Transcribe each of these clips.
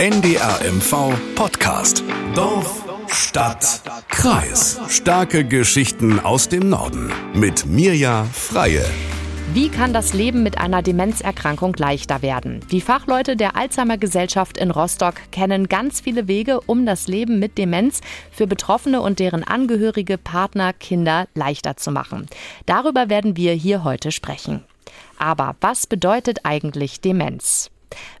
NDRMV Podcast. Dorf, Stadt, Kreis. Starke Geschichten aus dem Norden. Mit Mirja Freie. Wie kann das Leben mit einer Demenzerkrankung leichter werden? Die Fachleute der Alzheimer Gesellschaft in Rostock kennen ganz viele Wege, um das Leben mit Demenz für Betroffene und deren Angehörige, Partner, Kinder leichter zu machen. Darüber werden wir hier heute sprechen. Aber was bedeutet eigentlich Demenz?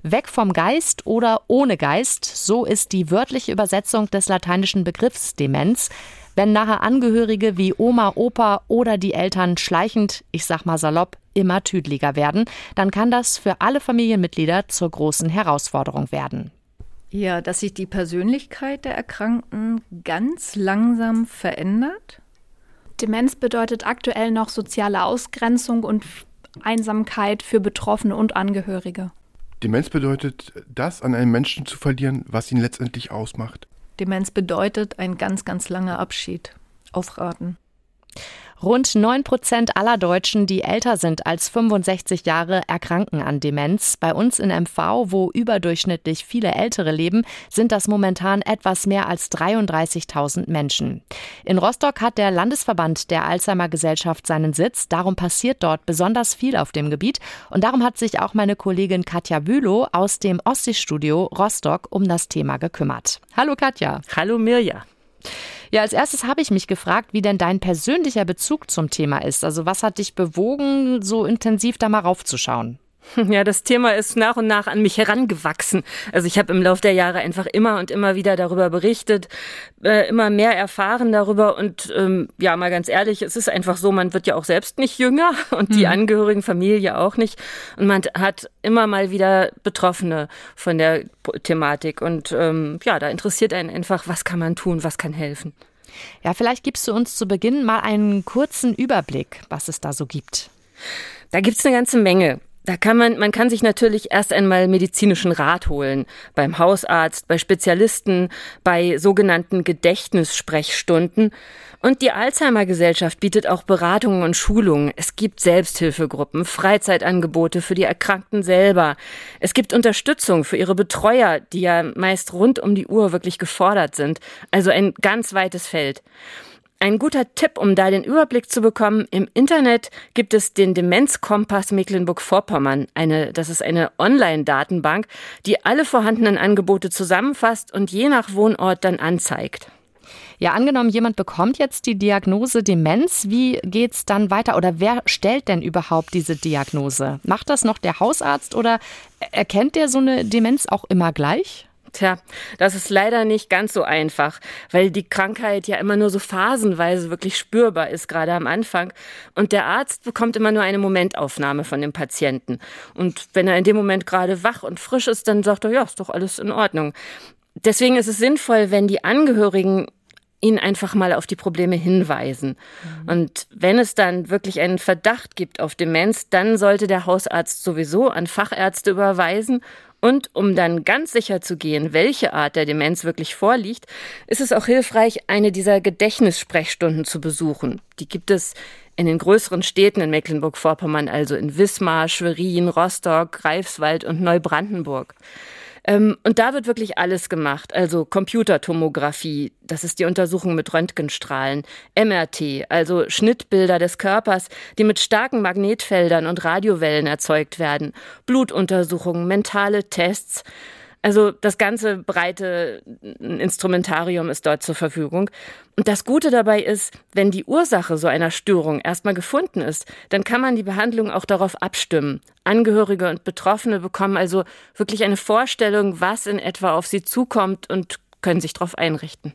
Weg vom Geist oder ohne Geist, so ist die wörtliche Übersetzung des lateinischen Begriffs Demenz. Wenn nahe Angehörige wie Oma, Opa oder die Eltern schleichend, ich sag mal salopp, immer tüdeliger werden, dann kann das für alle Familienmitglieder zur großen Herausforderung werden. Ja, dass sich die Persönlichkeit der Erkrankten ganz langsam verändert. Demenz bedeutet aktuell noch soziale Ausgrenzung und Einsamkeit für Betroffene und Angehörige. Demenz bedeutet, das an einem Menschen zu verlieren, was ihn letztendlich ausmacht. Demenz bedeutet ein ganz, ganz langer Abschied. Aufraten. Rund 9 Prozent aller Deutschen, die älter sind als 65 Jahre, erkranken an Demenz. Bei uns in MV, wo überdurchschnittlich viele Ältere leben, sind das momentan etwas mehr als 33.000 Menschen. In Rostock hat der Landesverband der Alzheimer Gesellschaft seinen Sitz. Darum passiert dort besonders viel auf dem Gebiet. Und darum hat sich auch meine Kollegin Katja Bülow aus dem Ostseestudio Rostock um das Thema gekümmert. Hallo Katja. Hallo Mirja. Ja, als erstes habe ich mich gefragt, wie denn dein persönlicher Bezug zum Thema ist. Also was hat dich bewogen, so intensiv da mal raufzuschauen? Ja, das Thema ist nach und nach an mich herangewachsen. Also ich habe im Laufe der Jahre einfach immer und immer wieder darüber berichtet, äh, immer mehr erfahren darüber und ähm, ja, mal ganz ehrlich, es ist einfach so, man wird ja auch selbst nicht jünger und die mhm. Angehörigen, Familie auch nicht und man hat immer mal wieder Betroffene von der Thematik und ähm, ja, da interessiert einen einfach, was kann man tun, was kann helfen. Ja, vielleicht gibst du uns zu Beginn mal einen kurzen Überblick, was es da so gibt. Da gibt's eine ganze Menge. Da kann man, man kann sich natürlich erst einmal medizinischen Rat holen. Beim Hausarzt, bei Spezialisten, bei sogenannten Gedächtnissprechstunden. Und die Alzheimer Gesellschaft bietet auch Beratungen und Schulungen. Es gibt Selbsthilfegruppen, Freizeitangebote für die Erkrankten selber. Es gibt Unterstützung für ihre Betreuer, die ja meist rund um die Uhr wirklich gefordert sind. Also ein ganz weites Feld. Ein guter Tipp, um da den Überblick zu bekommen, im Internet gibt es den Demenzkompass Mecklenburg-Vorpommern. Eine, das ist eine Online-Datenbank, die alle vorhandenen Angebote zusammenfasst und je nach Wohnort dann anzeigt. Ja, angenommen, jemand bekommt jetzt die Diagnose Demenz, wie geht's dann weiter oder wer stellt denn überhaupt diese Diagnose? Macht das noch der Hausarzt oder erkennt der so eine Demenz auch immer gleich? Tja, das ist leider nicht ganz so einfach, weil die Krankheit ja immer nur so phasenweise wirklich spürbar ist, gerade am Anfang. Und der Arzt bekommt immer nur eine Momentaufnahme von dem Patienten. Und wenn er in dem Moment gerade wach und frisch ist, dann sagt er, ja, ist doch alles in Ordnung. Deswegen ist es sinnvoll, wenn die Angehörigen ihn einfach mal auf die Probleme hinweisen. Mhm. Und wenn es dann wirklich einen Verdacht gibt auf Demenz, dann sollte der Hausarzt sowieso an Fachärzte überweisen und um dann ganz sicher zu gehen, welche Art der Demenz wirklich vorliegt, ist es auch hilfreich, eine dieser Gedächtnissprechstunden zu besuchen. Die gibt es in den größeren Städten in Mecklenburg-Vorpommern, also in Wismar, Schwerin, Rostock, Greifswald und Neubrandenburg. Ähm, und da wird wirklich alles gemacht. Also Computertomographie, das ist die Untersuchung mit Röntgenstrahlen, MRT, also Schnittbilder des Körpers, die mit starken Magnetfeldern und Radiowellen erzeugt werden, Blutuntersuchungen, mentale Tests. Also das ganze breite Instrumentarium ist dort zur Verfügung. Und das Gute dabei ist, wenn die Ursache so einer Störung erstmal gefunden ist, dann kann man die Behandlung auch darauf abstimmen. Angehörige und Betroffene bekommen also wirklich eine Vorstellung, was in etwa auf sie zukommt und können sich darauf einrichten.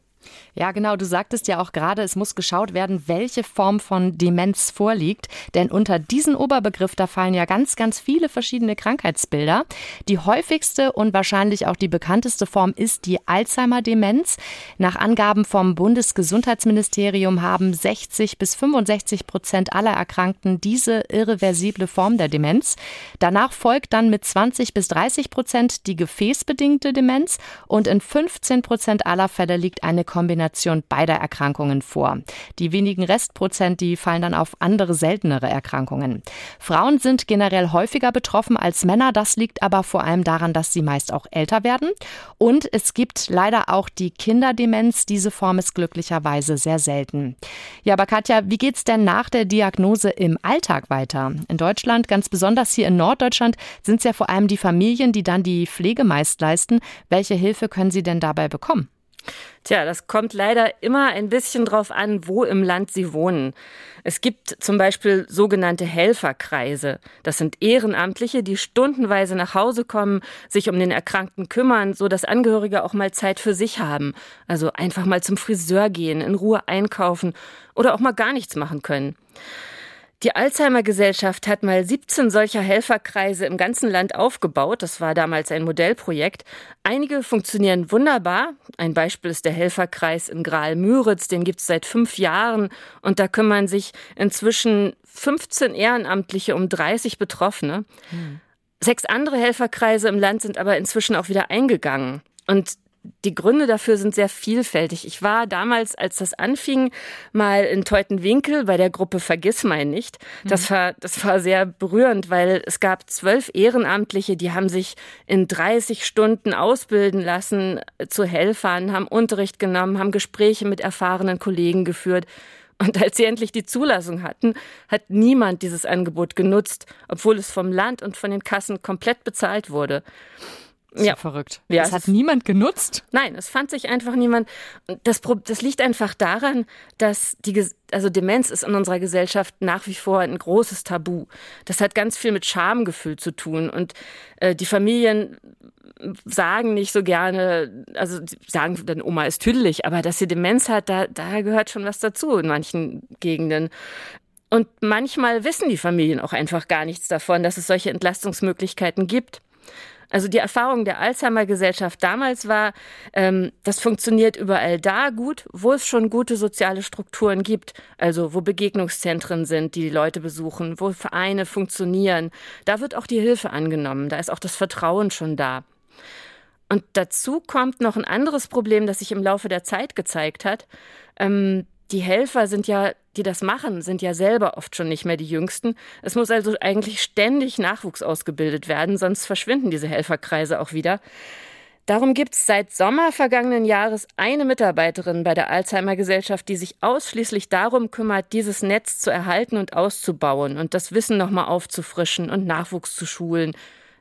Ja, genau. Du sagtest ja auch gerade, es muss geschaut werden, welche Form von Demenz vorliegt. Denn unter diesen Oberbegriff, da fallen ja ganz, ganz viele verschiedene Krankheitsbilder. Die häufigste und wahrscheinlich auch die bekannteste Form ist die Alzheimer-Demenz. Nach Angaben vom Bundesgesundheitsministerium haben 60 bis 65 Prozent aller Erkrankten diese irreversible Form der Demenz. Danach folgt dann mit 20 bis 30 Prozent die gefäßbedingte Demenz und in 15 Prozent aller Fälle liegt eine Kombination beider Erkrankungen vor. Die wenigen Restprozent, die fallen dann auf andere seltenere Erkrankungen. Frauen sind generell häufiger betroffen als Männer. Das liegt aber vor allem daran, dass sie meist auch älter werden. Und es gibt leider auch die Kinderdemenz. Diese Form ist glücklicherweise sehr selten. Ja, aber Katja, wie geht's denn nach der Diagnose im Alltag weiter? In Deutschland, ganz besonders hier in Norddeutschland, sind es ja vor allem die Familien, die dann die Pflege meist leisten. Welche Hilfe können sie denn dabei bekommen? Tja, das kommt leider immer ein bisschen drauf an, wo im Land Sie wohnen. Es gibt zum Beispiel sogenannte Helferkreise. Das sind Ehrenamtliche, die stundenweise nach Hause kommen, sich um den Erkrankten kümmern, so dass Angehörige auch mal Zeit für sich haben. Also einfach mal zum Friseur gehen, in Ruhe einkaufen oder auch mal gar nichts machen können. Die Alzheimer Gesellschaft hat mal 17 solcher Helferkreise im ganzen Land aufgebaut. Das war damals ein Modellprojekt. Einige funktionieren wunderbar. Ein Beispiel ist der Helferkreis in Graal-Müritz. Den gibt es seit fünf Jahren. Und da kümmern sich inzwischen 15 Ehrenamtliche um 30 Betroffene. Hm. Sechs andere Helferkreise im Land sind aber inzwischen auch wieder eingegangen. Und die Gründe dafür sind sehr vielfältig. Ich war damals, als das anfing, mal in Teutenwinkel bei der Gruppe Vergiss mein nicht. Das mhm. war, das war sehr berührend, weil es gab zwölf Ehrenamtliche, die haben sich in 30 Stunden ausbilden lassen zu Helfern, haben Unterricht genommen, haben Gespräche mit erfahrenen Kollegen geführt. Und als sie endlich die Zulassung hatten, hat niemand dieses Angebot genutzt, obwohl es vom Land und von den Kassen komplett bezahlt wurde. Ja, verrückt. Ja, das hat niemand genutzt? Nein, es fand sich einfach niemand. Das, das liegt einfach daran, dass die, also Demenz ist in unserer Gesellschaft nach wie vor ein großes Tabu. Das hat ganz viel mit Schamgefühl zu tun. Und äh, die Familien sagen nicht so gerne, also sagen dann, Oma ist tüdelig, aber dass sie Demenz hat, da, da gehört schon was dazu in manchen Gegenden. Und manchmal wissen die Familien auch einfach gar nichts davon, dass es solche Entlastungsmöglichkeiten gibt. Also die Erfahrung der Alzheimer-Gesellschaft damals war, ähm, das funktioniert überall da gut, wo es schon gute soziale Strukturen gibt. Also wo Begegnungszentren sind, die die Leute besuchen, wo Vereine funktionieren. Da wird auch die Hilfe angenommen, da ist auch das Vertrauen schon da. Und dazu kommt noch ein anderes Problem, das sich im Laufe der Zeit gezeigt hat. Ähm, die Helfer sind ja, die das machen, sind ja selber oft schon nicht mehr die Jüngsten. Es muss also eigentlich ständig Nachwuchs ausgebildet werden, sonst verschwinden diese Helferkreise auch wieder. Darum gibt es seit Sommer vergangenen Jahres eine Mitarbeiterin bei der Alzheimer Gesellschaft, die sich ausschließlich darum kümmert, dieses Netz zu erhalten und auszubauen und das Wissen nochmal aufzufrischen und Nachwuchs zu schulen.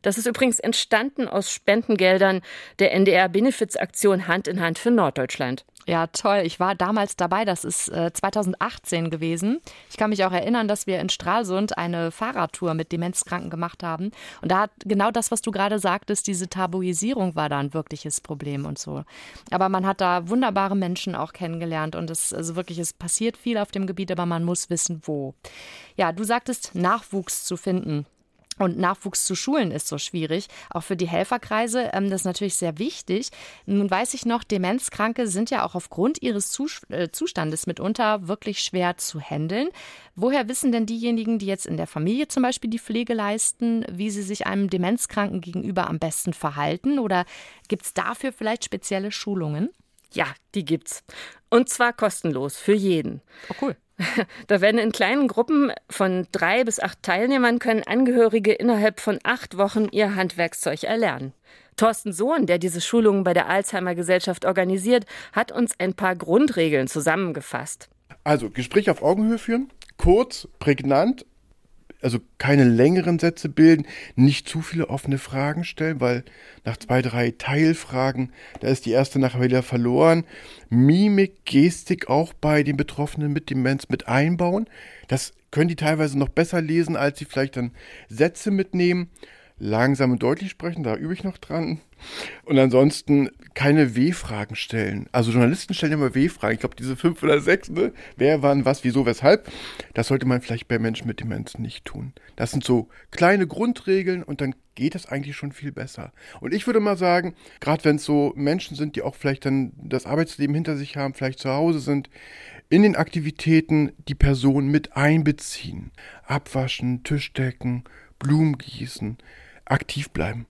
Das ist übrigens entstanden aus Spendengeldern der NDR Benefizaktion Hand in Hand für Norddeutschland. Ja, toll. Ich war damals dabei. Das ist äh, 2018 gewesen. Ich kann mich auch erinnern, dass wir in Stralsund eine Fahrradtour mit Demenzkranken gemacht haben. Und da hat genau das, was du gerade sagtest, diese Tabuisierung war da ein wirkliches Problem und so. Aber man hat da wunderbare Menschen auch kennengelernt und es also wirklich, es passiert viel auf dem Gebiet, aber man muss wissen, wo. Ja, du sagtest, Nachwuchs zu finden. Und Nachwuchs zu schulen ist so schwierig, auch für die Helferkreise. Ähm, das ist natürlich sehr wichtig. Nun weiß ich noch, Demenzkranke sind ja auch aufgrund ihres äh, Zustandes mitunter wirklich schwer zu handeln. Woher wissen denn diejenigen, die jetzt in der Familie zum Beispiel die Pflege leisten, wie sie sich einem Demenzkranken gegenüber am besten verhalten? Oder gibt es dafür vielleicht spezielle Schulungen? Ja, die gibt's. Und zwar kostenlos für jeden. Oh, cool. Da werden in kleinen Gruppen von drei bis acht Teilnehmern können Angehörige innerhalb von acht Wochen ihr Handwerkszeug erlernen. Thorsten Sohn, der diese Schulungen bei der Alzheimer Gesellschaft organisiert, hat uns ein paar Grundregeln zusammengefasst. Also Gespräch auf Augenhöhe führen, kurz, prägnant, also keine längeren Sätze bilden, nicht zu viele offene Fragen stellen, weil nach zwei, drei Teilfragen, da ist die erste nachher wieder verloren. Mimik, Gestik auch bei den Betroffenen mit Demenz mit einbauen. Das können die teilweise noch besser lesen, als sie vielleicht dann Sätze mitnehmen langsam und deutlich sprechen, da übe ich noch dran. Und ansonsten keine W-Fragen stellen. Also Journalisten stellen immer W-Fragen. Ich glaube, diese fünf oder sechs, ne? Wer, wann, was, wieso, weshalb. Das sollte man vielleicht bei Menschen mit Demenz nicht tun. Das sind so kleine Grundregeln und dann geht es eigentlich schon viel besser. Und ich würde mal sagen, gerade wenn es so Menschen sind, die auch vielleicht dann das Arbeitsleben hinter sich haben, vielleicht zu Hause sind, in den Aktivitäten die Person mit einbeziehen. Abwaschen, Tischdecken, Blumen gießen, aktiv bleiben.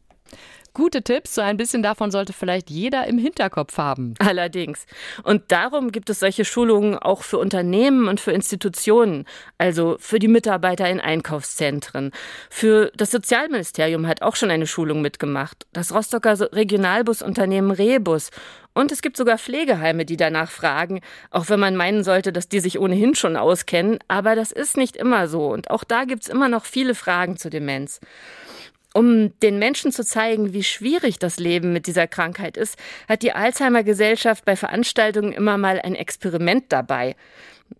Gute Tipps, so ein bisschen davon sollte vielleicht jeder im Hinterkopf haben. Allerdings. Und darum gibt es solche Schulungen auch für Unternehmen und für Institutionen, also für die Mitarbeiter in Einkaufszentren. Für das Sozialministerium hat auch schon eine Schulung mitgemacht. Das Rostocker Regionalbusunternehmen Rebus und es gibt sogar Pflegeheime, die danach fragen, auch wenn man meinen sollte, dass die sich ohnehin schon auskennen. Aber das ist nicht immer so. Und auch da gibt es immer noch viele Fragen zu Demenz. Um den Menschen zu zeigen, wie schwierig das Leben mit dieser Krankheit ist, hat die Alzheimer Gesellschaft bei Veranstaltungen immer mal ein Experiment dabei.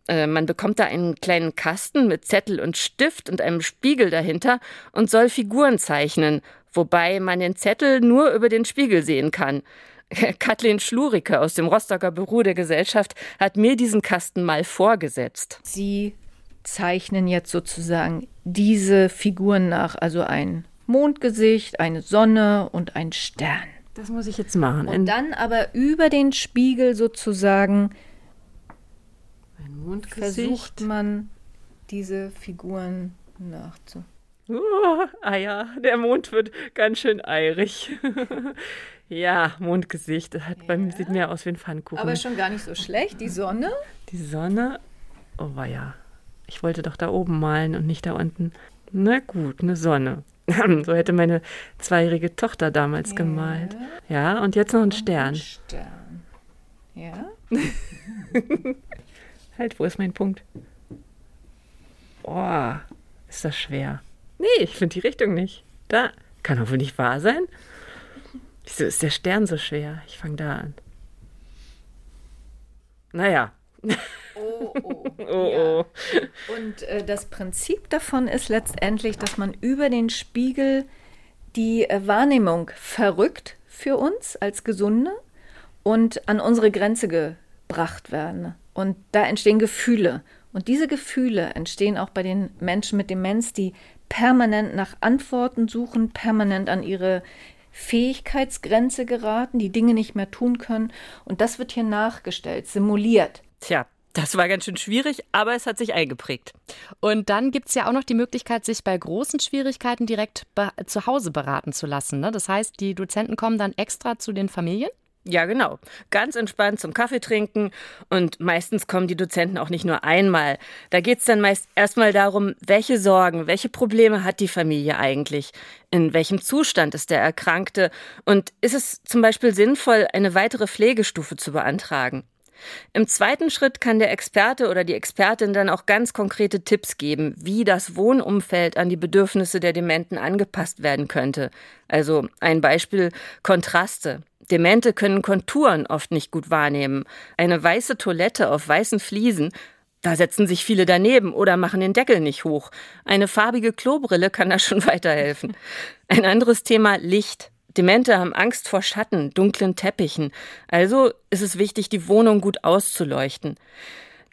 Äh, man bekommt da einen kleinen Kasten mit Zettel und Stift und einem Spiegel dahinter und soll Figuren zeichnen, wobei man den Zettel nur über den Spiegel sehen kann. Kathleen Schlurike aus dem Rostocker Büro der Gesellschaft hat mir diesen Kasten mal vorgesetzt. Sie zeichnen jetzt sozusagen diese Figuren nach, also ein Mondgesicht, eine Sonne und ein Stern. Das muss ich jetzt machen. Und dann aber über den Spiegel sozusagen versucht man diese Figuren nachzu. Oh, ah ja, der Mond wird ganz schön eirig. Ja, Mondgesicht. Das hat ja. bei mir sieht mehr aus wie ein Pfannkuchen. Aber schon gar nicht so schlecht. Die Sonne? Die Sonne. Oh war ja. Ich wollte doch da oben malen und nicht da unten. Na gut, eine Sonne. so hätte meine zweijährige Tochter damals ja. gemalt. Ja, und jetzt noch ein Stern. Ein Stern. Ja. halt, wo ist mein Punkt? Boah, ist das schwer. Nee, ich finde die Richtung nicht. Da. Kann doch wohl nicht wahr sein. Wieso ist der Stern so schwer? Ich fange da an. Naja. Oh, oh. oh, ja. oh. Und äh, das Prinzip davon ist letztendlich, dass man über den Spiegel die äh, Wahrnehmung verrückt für uns als Gesunde und an unsere Grenze gebracht werden. Und da entstehen Gefühle. Und diese Gefühle entstehen auch bei den Menschen mit Demenz, die permanent nach Antworten suchen, permanent an ihre Fähigkeitsgrenze geraten, die Dinge nicht mehr tun können. Und das wird hier nachgestellt, simuliert. Tja, das war ganz schön schwierig, aber es hat sich eingeprägt. Und dann gibt es ja auch noch die Möglichkeit, sich bei großen Schwierigkeiten direkt zu Hause beraten zu lassen. Ne? Das heißt, die Dozenten kommen dann extra zu den Familien? Ja, genau. Ganz entspannt zum Kaffee trinken. Und meistens kommen die Dozenten auch nicht nur einmal. Da geht es dann meist erstmal darum, welche Sorgen, welche Probleme hat die Familie eigentlich? In welchem Zustand ist der Erkrankte? Und ist es zum Beispiel sinnvoll, eine weitere Pflegestufe zu beantragen? Im zweiten Schritt kann der Experte oder die Expertin dann auch ganz konkrete Tipps geben, wie das Wohnumfeld an die Bedürfnisse der Dementen angepasst werden könnte. Also ein Beispiel Kontraste. Demente können Konturen oft nicht gut wahrnehmen. Eine weiße Toilette auf weißen Fliesen, da setzen sich viele daneben oder machen den Deckel nicht hoch. Eine farbige Klobrille kann da schon weiterhelfen. Ein anderes Thema Licht. Demente haben Angst vor Schatten, dunklen Teppichen. Also ist es wichtig, die Wohnung gut auszuleuchten.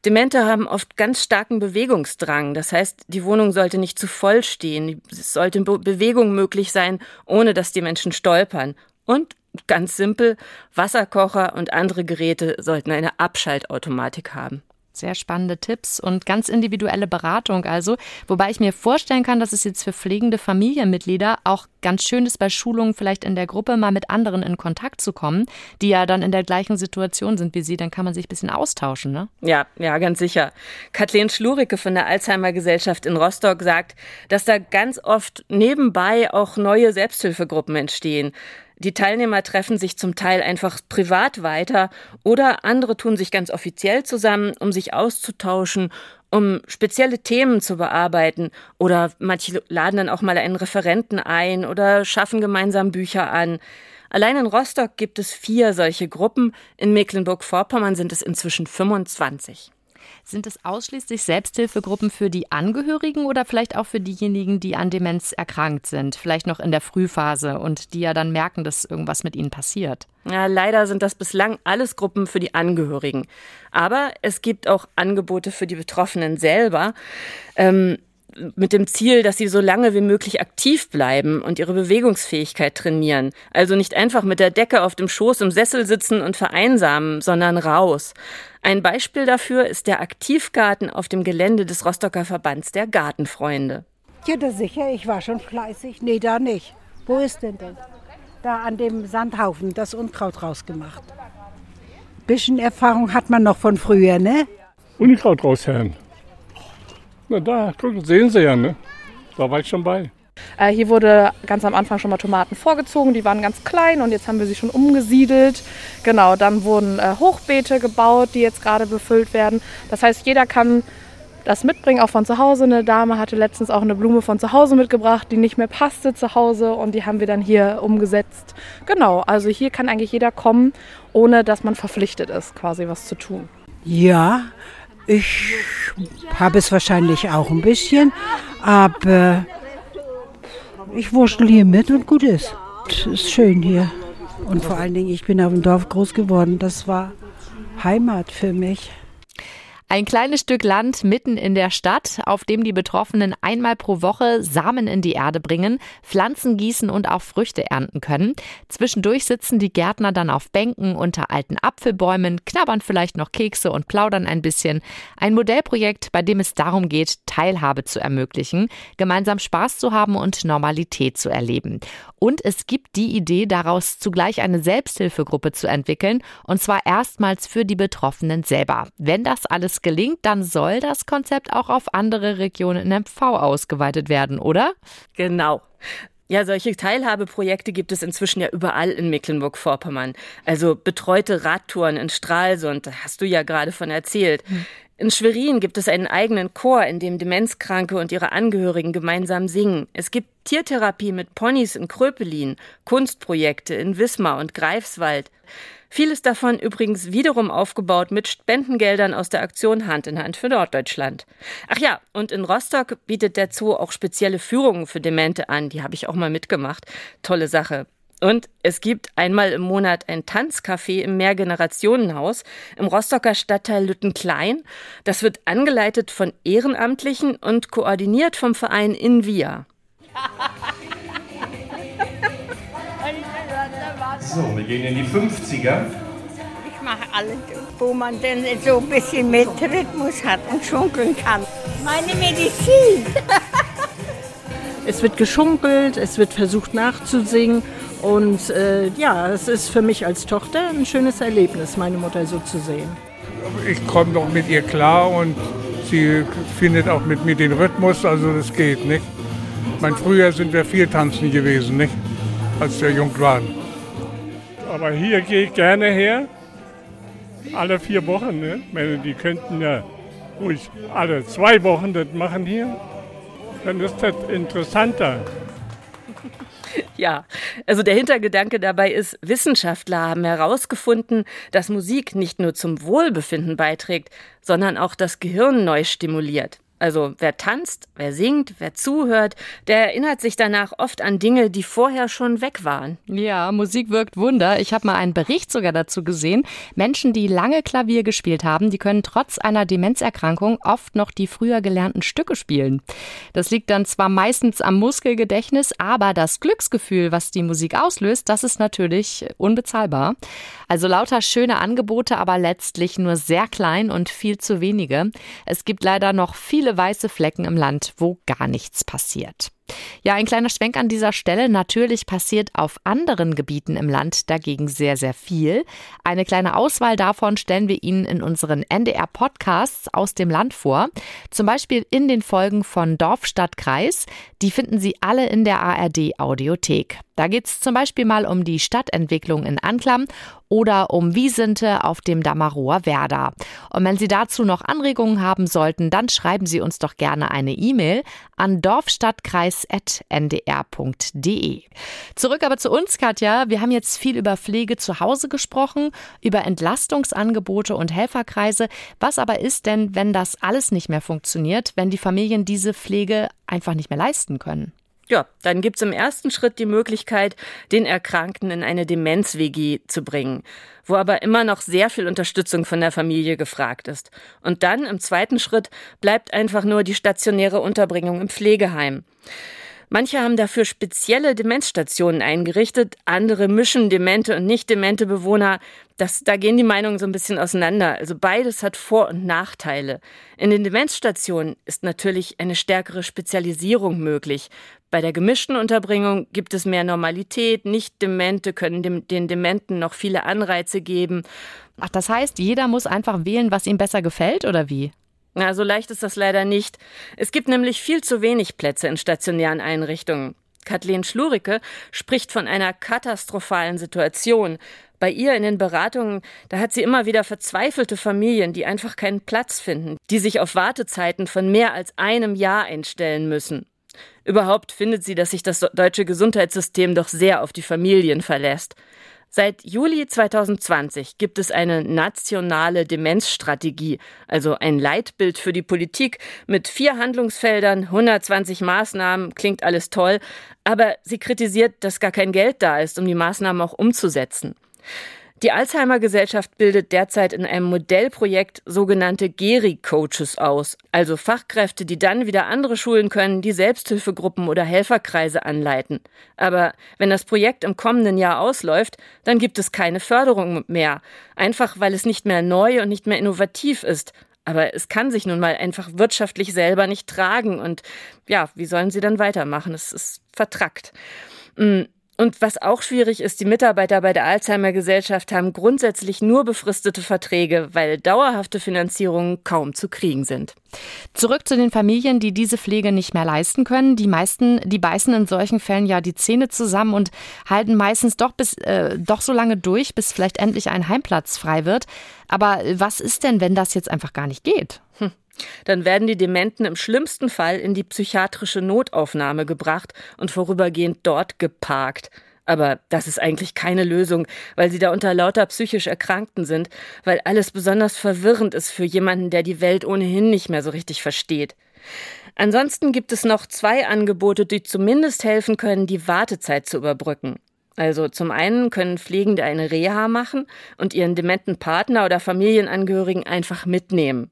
Demente haben oft ganz starken Bewegungsdrang. Das heißt, die Wohnung sollte nicht zu voll stehen. Es sollte Bewegung möglich sein, ohne dass die Menschen stolpern. Und ganz simpel, Wasserkocher und andere Geräte sollten eine Abschaltautomatik haben. Sehr spannende Tipps und ganz individuelle Beratung also. Wobei ich mir vorstellen kann, dass es jetzt für pflegende Familienmitglieder auch ganz schön ist, bei Schulungen vielleicht in der Gruppe mal mit anderen in Kontakt zu kommen, die ja dann in der gleichen Situation sind wie Sie. Dann kann man sich ein bisschen austauschen, ne? Ja, ja, ganz sicher. Kathleen Schluricke von der Alzheimer Gesellschaft in Rostock sagt, dass da ganz oft nebenbei auch neue Selbsthilfegruppen entstehen. Die Teilnehmer treffen sich zum Teil einfach privat weiter oder andere tun sich ganz offiziell zusammen, um sich auszutauschen, um spezielle Themen zu bearbeiten oder manche laden dann auch mal einen Referenten ein oder schaffen gemeinsam Bücher an. Allein in Rostock gibt es vier solche Gruppen, in Mecklenburg-Vorpommern sind es inzwischen 25. Sind es ausschließlich Selbsthilfegruppen für die Angehörigen oder vielleicht auch für diejenigen, die an Demenz erkrankt sind, vielleicht noch in der Frühphase und die ja dann merken, dass irgendwas mit ihnen passiert? Ja, leider sind das bislang alles Gruppen für die Angehörigen. Aber es gibt auch Angebote für die Betroffenen selber. Ähm, mit dem Ziel, dass sie so lange wie möglich aktiv bleiben und ihre Bewegungsfähigkeit trainieren. Also nicht einfach mit der Decke auf dem Schoß im Sessel sitzen und vereinsamen, sondern raus. Ein Beispiel dafür ist der Aktivgarten auf dem Gelände des Rostocker Verbands der Gartenfreunde. Ja, das sicher. Ich war schon fleißig. Nee, da nicht. Wo ist denn das? da an dem Sandhaufen das Unkraut rausgemacht. Bisschen Erfahrung hat man noch von früher, ne? Unkraut rausherren. Na da, gucken, sehen Sie ja, ne? Da war ich schon bei. Äh, hier wurde ganz am Anfang schon mal Tomaten vorgezogen, die waren ganz klein und jetzt haben wir sie schon umgesiedelt. Genau, dann wurden äh, Hochbeete gebaut, die jetzt gerade befüllt werden. Das heißt, jeder kann das mitbringen, auch von zu Hause. Eine Dame hatte letztens auch eine Blume von zu Hause mitgebracht, die nicht mehr passte zu Hause und die haben wir dann hier umgesetzt. Genau, also hier kann eigentlich jeder kommen, ohne dass man verpflichtet ist, quasi was zu tun. Ja, ich habe es wahrscheinlich auch ein bisschen, aber ich wurschtel hier mit und gut ist. Es ist schön hier. Und vor allen Dingen, ich bin auf dem Dorf groß geworden. Das war Heimat für mich. Ein kleines Stück Land mitten in der Stadt, auf dem die Betroffenen einmal pro Woche Samen in die Erde bringen, Pflanzen gießen und auch Früchte ernten können. Zwischendurch sitzen die Gärtner dann auf Bänken unter alten Apfelbäumen, knabbern vielleicht noch Kekse und plaudern ein bisschen. Ein Modellprojekt, bei dem es darum geht, Teilhabe zu ermöglichen, gemeinsam Spaß zu haben und Normalität zu erleben. Und es gibt die Idee, daraus zugleich eine Selbsthilfegruppe zu entwickeln, und zwar erstmals für die Betroffenen selber. Wenn das alles gelingt, dann soll das Konzept auch auf andere Regionen in MV ausgeweitet werden, oder? Genau. Ja, solche Teilhabeprojekte gibt es inzwischen ja überall in Mecklenburg-Vorpommern. Also betreute Radtouren in Stralsund, hast du ja gerade von erzählt. In Schwerin gibt es einen eigenen Chor, in dem Demenzkranke und ihre Angehörigen gemeinsam singen. Es gibt Tiertherapie mit Ponys in Kröpelin, Kunstprojekte in Wismar und Greifswald. Vieles davon übrigens wiederum aufgebaut mit Spendengeldern aus der Aktion Hand in Hand für Norddeutschland. Ach ja, und in Rostock bietet der Zoo auch spezielle Führungen für Demente an. Die habe ich auch mal mitgemacht. Tolle Sache. Und es gibt einmal im Monat ein Tanzcafé im Mehrgenerationenhaus im Rostocker Stadtteil Lüttenklein. Das wird angeleitet von Ehrenamtlichen und koordiniert vom Verein Invia. So, wir gehen in die 50er. Ich mache alles, wo man denn so ein bisschen mit Rhythmus hat und schunkeln kann. Meine Medizin. es wird geschunkelt, es wird versucht nachzusingen und äh, ja, es ist für mich als Tochter ein schönes Erlebnis, meine Mutter so zu sehen. Ich komme doch mit ihr klar und sie findet auch mit mir den Rhythmus, also das geht, nicht? Mein früher sind wir viel tanzen gewesen, nicht? Als wir jung waren. Aber hier gehe ich gerne her. Alle vier Wochen, ne? Meine, die könnten ja ruhig alle zwei Wochen das machen hier. Dann ist das interessanter. Ja, also der Hintergedanke dabei ist, Wissenschaftler haben herausgefunden, dass Musik nicht nur zum Wohlbefinden beiträgt, sondern auch das Gehirn neu stimuliert. Also wer tanzt, wer singt, wer zuhört, der erinnert sich danach oft an Dinge, die vorher schon weg waren. Ja, Musik wirkt Wunder. Ich habe mal einen Bericht sogar dazu gesehen. Menschen, die lange Klavier gespielt haben, die können trotz einer Demenzerkrankung oft noch die früher gelernten Stücke spielen. Das liegt dann zwar meistens am Muskelgedächtnis, aber das Glücksgefühl, was die Musik auslöst, das ist natürlich unbezahlbar. Also lauter schöne Angebote, aber letztlich nur sehr klein und viel zu wenige. Es gibt leider noch viele weiße Flecken im Land, wo gar nichts passiert. Ja, ein kleiner Schwenk an dieser Stelle. Natürlich passiert auf anderen Gebieten im Land dagegen sehr, sehr viel. Eine kleine Auswahl davon stellen wir Ihnen in unseren NDR-Podcasts aus dem Land vor. Zum Beispiel in den Folgen von Dorf, Stadt, Kreis. Die finden Sie alle in der ARD-Audiothek. Da geht es zum Beispiel mal um die Stadtentwicklung in Anklam oder um Wiesente auf dem Damarower Werder. Und wenn Sie dazu noch Anregungen haben sollten, dann schreiben Sie uns doch gerne eine E-Mail an dorfstadtkreis.ndr.de. Zurück aber zu uns, Katja. Wir haben jetzt viel über Pflege zu Hause gesprochen, über Entlastungsangebote und Helferkreise. Was aber ist denn, wenn das alles nicht mehr funktioniert, wenn die Familien diese Pflege einfach nicht mehr leisten können? Ja, dann gibt es im ersten Schritt die Möglichkeit, den Erkrankten in eine Demenz-WG zu bringen, wo aber immer noch sehr viel Unterstützung von der Familie gefragt ist. Und dann im zweiten Schritt bleibt einfach nur die stationäre Unterbringung im Pflegeheim. Manche haben dafür spezielle Demenzstationen eingerichtet, andere mischen demente und nicht demente Bewohner. Das, da gehen die Meinungen so ein bisschen auseinander. Also beides hat Vor- und Nachteile. In den Demenzstationen ist natürlich eine stärkere Spezialisierung möglich. Bei der gemischten Unterbringung gibt es mehr Normalität, Nicht-Demente können dem, den Dementen noch viele Anreize geben. Ach, das heißt, jeder muss einfach wählen, was ihm besser gefällt, oder wie? Na, so leicht ist das leider nicht. Es gibt nämlich viel zu wenig Plätze in stationären Einrichtungen. Kathleen Schluricke spricht von einer katastrophalen Situation. Bei ihr in den Beratungen, da hat sie immer wieder verzweifelte Familien, die einfach keinen Platz finden, die sich auf Wartezeiten von mehr als einem Jahr einstellen müssen. Überhaupt findet sie, dass sich das deutsche Gesundheitssystem doch sehr auf die Familien verlässt. Seit Juli 2020 gibt es eine nationale Demenzstrategie, also ein Leitbild für die Politik mit vier Handlungsfeldern, 120 Maßnahmen, klingt alles toll, aber sie kritisiert, dass gar kein Geld da ist, um die Maßnahmen auch umzusetzen. Die Alzheimer Gesellschaft bildet derzeit in einem Modellprojekt sogenannte Geri-Coaches aus, also Fachkräfte, die dann wieder andere schulen können, die Selbsthilfegruppen oder Helferkreise anleiten. Aber wenn das Projekt im kommenden Jahr ausläuft, dann gibt es keine Förderung mehr, einfach weil es nicht mehr neu und nicht mehr innovativ ist. Aber es kann sich nun mal einfach wirtschaftlich selber nicht tragen und ja, wie sollen sie dann weitermachen? Es ist vertrackt. Mm, und was auch schwierig ist, die Mitarbeiter bei der Alzheimer Gesellschaft haben grundsätzlich nur befristete Verträge, weil dauerhafte Finanzierungen kaum zu kriegen sind. Zurück zu den Familien, die diese Pflege nicht mehr leisten können. Die meisten, die beißen in solchen Fällen ja die Zähne zusammen und halten meistens doch bis äh, doch so lange durch, bis vielleicht endlich ein Heimplatz frei wird. Aber was ist denn, wenn das jetzt einfach gar nicht geht? Hm. Dann werden die Dementen im schlimmsten Fall in die psychiatrische Notaufnahme gebracht und vorübergehend dort geparkt. Aber das ist eigentlich keine Lösung, weil sie da unter lauter psychisch Erkrankten sind, weil alles besonders verwirrend ist für jemanden, der die Welt ohnehin nicht mehr so richtig versteht. Ansonsten gibt es noch zwei Angebote, die zumindest helfen können, die Wartezeit zu überbrücken. Also zum einen können Pflegende eine Reha machen und ihren dementen Partner oder Familienangehörigen einfach mitnehmen.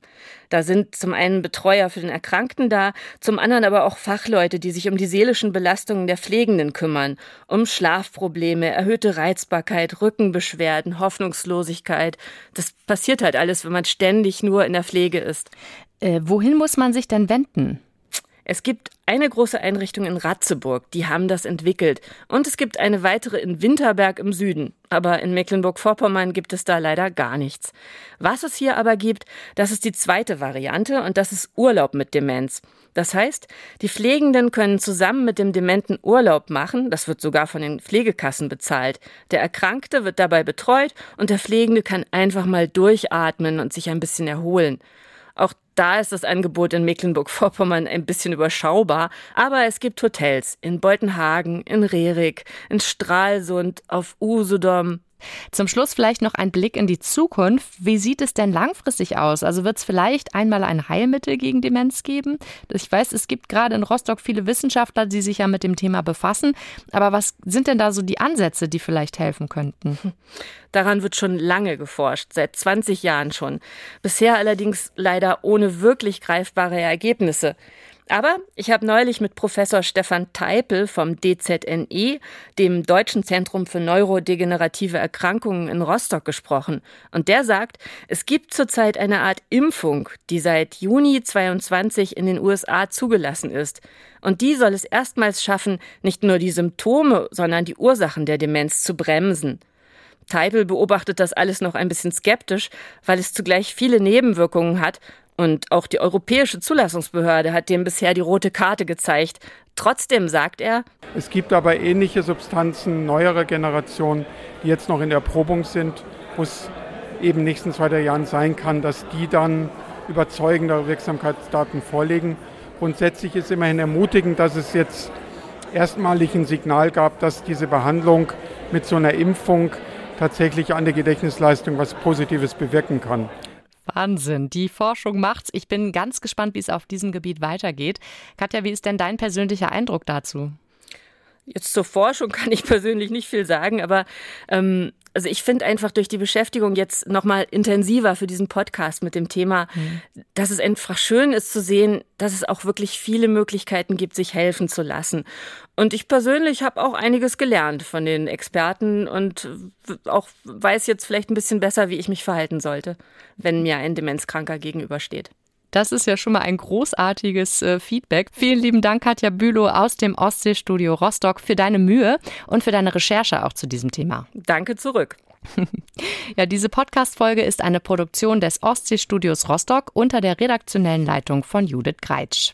Da sind zum einen Betreuer für den Erkrankten da, zum anderen aber auch Fachleute, die sich um die seelischen Belastungen der Pflegenden kümmern, um Schlafprobleme, erhöhte Reizbarkeit, Rückenbeschwerden, Hoffnungslosigkeit. Das passiert halt alles, wenn man ständig nur in der Pflege ist. Äh, wohin muss man sich denn wenden? Es gibt eine große Einrichtung in Ratzeburg, die haben das entwickelt. Und es gibt eine weitere in Winterberg im Süden. Aber in Mecklenburg-Vorpommern gibt es da leider gar nichts. Was es hier aber gibt, das ist die zweite Variante und das ist Urlaub mit Demenz. Das heißt, die Pflegenden können zusammen mit dem Dementen Urlaub machen, das wird sogar von den Pflegekassen bezahlt. Der Erkrankte wird dabei betreut und der Pflegende kann einfach mal durchatmen und sich ein bisschen erholen. Auch da ist das Angebot in Mecklenburg-Vorpommern ein bisschen überschaubar, aber es gibt Hotels in Beutenhagen, in Rerik, in Stralsund, auf Usedom, zum Schluss vielleicht noch ein Blick in die Zukunft. Wie sieht es denn langfristig aus? Also wird es vielleicht einmal ein Heilmittel gegen Demenz geben? Ich weiß, es gibt gerade in Rostock viele Wissenschaftler, die sich ja mit dem Thema befassen. Aber was sind denn da so die Ansätze, die vielleicht helfen könnten? Daran wird schon lange geforscht, seit 20 Jahren schon. Bisher allerdings leider ohne wirklich greifbare Ergebnisse. Aber ich habe neulich mit Professor Stefan Teipel vom DZNE, dem Deutschen Zentrum für neurodegenerative Erkrankungen in Rostock, gesprochen. Und der sagt, es gibt zurzeit eine Art Impfung, die seit Juni 22 in den USA zugelassen ist. Und die soll es erstmals schaffen, nicht nur die Symptome, sondern die Ursachen der Demenz zu bremsen. Teipel beobachtet das alles noch ein bisschen skeptisch, weil es zugleich viele Nebenwirkungen hat und auch die Europäische Zulassungsbehörde hat dem bisher die rote Karte gezeigt. Trotzdem sagt er, es gibt aber ähnliche Substanzen neuerer Generation, die jetzt noch in der Erprobung sind, wo es eben nächsten zwei drei Jahren sein kann, dass die dann überzeugende Wirksamkeitsdaten vorlegen. Grundsätzlich ist immerhin ermutigend, dass es jetzt erstmalig ein Signal gab, dass diese Behandlung mit so einer Impfung tatsächlich an der Gedächtnisleistung was Positives bewirken kann. Wahnsinn. Die Forschung macht's. Ich bin ganz gespannt, wie es auf diesem Gebiet weitergeht. Katja, wie ist denn dein persönlicher Eindruck dazu? Jetzt zur Forschung kann ich persönlich nicht viel sagen, aber ähm, also ich finde einfach durch die Beschäftigung jetzt nochmal intensiver für diesen Podcast mit dem Thema, mhm. dass es einfach schön ist zu sehen, dass es auch wirklich viele Möglichkeiten gibt, sich helfen zu lassen. Und ich persönlich habe auch einiges gelernt von den Experten und auch weiß jetzt vielleicht ein bisschen besser, wie ich mich verhalten sollte, wenn mir ein Demenzkranker gegenübersteht. Das ist ja schon mal ein großartiges äh, Feedback. Vielen lieben Dank, Katja Bülow aus dem Ostseestudio Rostock, für deine Mühe und für deine Recherche auch zu diesem Thema. Danke zurück. ja, diese Podcast-Folge ist eine Produktion des Ostseestudios Rostock unter der redaktionellen Leitung von Judith Greitsch.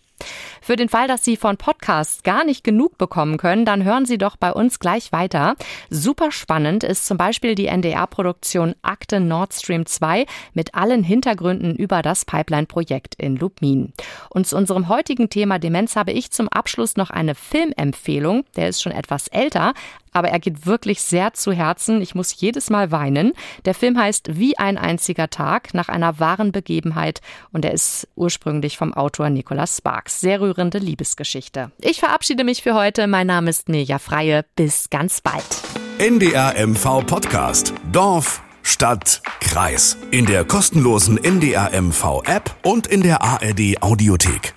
Für den Fall, dass Sie von Podcasts gar nicht genug bekommen können, dann hören Sie doch bei uns gleich weiter. Super spannend ist zum Beispiel die NDR-Produktion Akte Nord Stream 2 mit allen Hintergründen über das Pipeline-Projekt in Lubmin. Und zu unserem heutigen Thema Demenz habe ich zum Abschluss noch eine Filmempfehlung. Der ist schon etwas älter, aber er geht wirklich sehr zu Herzen. Ich muss jedes Mal weinen. Der Film heißt Wie ein einziger Tag nach einer wahren Begebenheit und er ist ursprünglich vom Autor Nicolas Sparks. Sehr rührende Liebesgeschichte. Ich verabschiede mich für heute. Mein Name ist Mirja Freie. Bis ganz bald. NDR MV Podcast. Dorf, Stadt, Kreis. In der kostenlosen NDR MV App und in der ARD Audiothek.